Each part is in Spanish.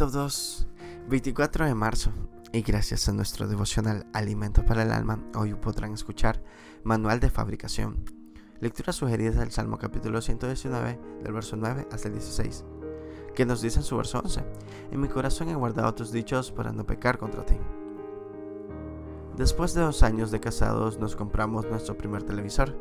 todos, 24 de marzo y gracias a nuestro devocional Alimento para el Alma, hoy podrán escuchar Manual de Fabricación. Lectura sugerida del Salmo capítulo 119, del verso 9 hasta el 16, que nos dice en su verso 11, En mi corazón he guardado tus dichos para no pecar contra ti. Después de dos años de casados nos compramos nuestro primer televisor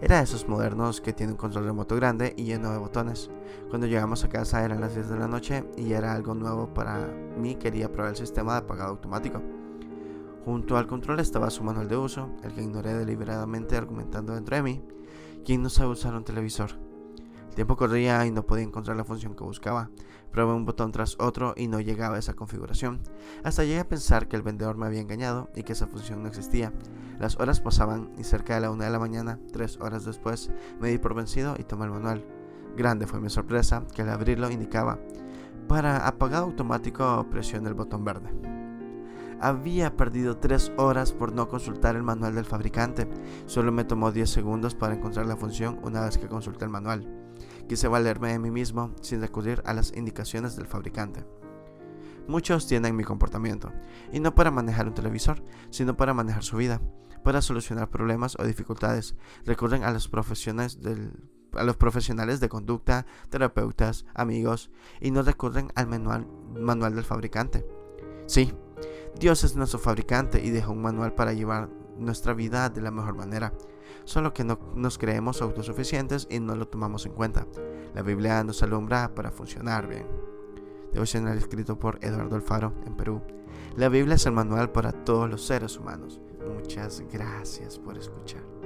era de esos modernos que tiene un control remoto grande y lleno de botones. Cuando llegamos a casa eran las 10 de la noche y era algo nuevo para mí, quería probar el sistema de apagado automático. Junto al control estaba su manual de uso, el que ignoré deliberadamente argumentando dentro de mí. ¿Quién no sabe usar un televisor? Tiempo corría y no podía encontrar la función que buscaba. Probé un botón tras otro y no llegaba a esa configuración. Hasta llegué a pensar que el vendedor me había engañado y que esa función no existía. Las horas pasaban y cerca de la una de la mañana, tres horas después, me di por vencido y tomé el manual. Grande fue mi sorpresa que al abrirlo indicaba para apagado automático presione el botón verde. Había perdido tres horas por no consultar el manual del fabricante. Solo me tomó 10 segundos para encontrar la función una vez que consulté el manual. Quise valerme de mí mismo sin recurrir a las indicaciones del fabricante. Muchos tienen mi comportamiento, y no para manejar un televisor, sino para manejar su vida, para solucionar problemas o dificultades. Recurren a los profesionales a los profesionales de conducta, terapeutas, amigos, y no recurren al manual, manual del fabricante. Sí, Dios es nuestro fabricante y dejó un manual para llevar nuestra vida de la mejor manera solo que no nos creemos autosuficientes y no lo tomamos en cuenta. La Biblia nos alumbra para funcionar bien. Devocional escrito por Eduardo Alfaro en Perú. La Biblia es el manual para todos los seres humanos. Muchas gracias por escuchar.